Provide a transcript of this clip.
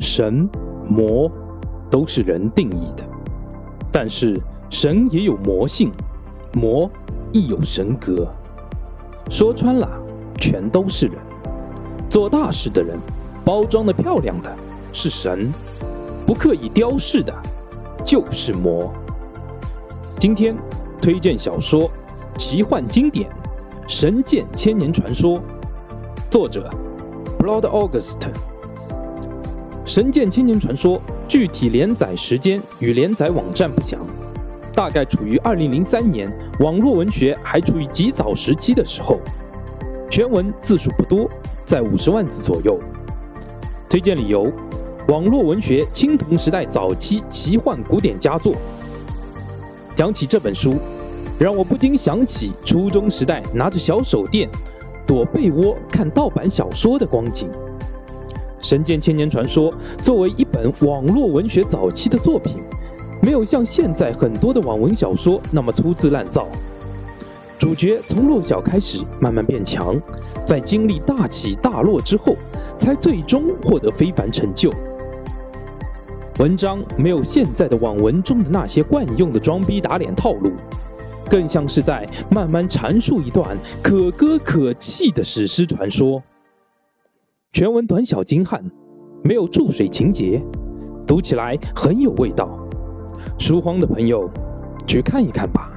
神、魔都是人定义的，但是神也有魔性，魔亦有神格。说穿了，全都是人。做大事的人，包装的漂亮的是神，不刻意雕饰的，就是魔。今天推荐小说《奇幻经典：神剑千年传说》，作者 Blood August。《神剑千年传说》具体连载时间与连载网站不详，大概处于2003年，网络文学还处于极早时期的时候。全文字数不多，在五十万字左右。推荐理由：网络文学青铜时代早期奇幻古典佳作。讲起这本书，让我不禁想起初中时代拿着小手电躲被窝看盗版小说的光景。《神剑千年传说》作为一本网络文学早期的作品，没有像现在很多的网文小说那么粗制滥造。主角从弱小开始，慢慢变强，在经历大起大落之后，才最终获得非凡成就。文章没有现在的网文中的那些惯用的装逼打脸套路，更像是在慢慢阐述一段可歌可泣的史诗传说。全文短小精悍，没有注水情节，读起来很有味道。书荒的朋友，去看一看吧。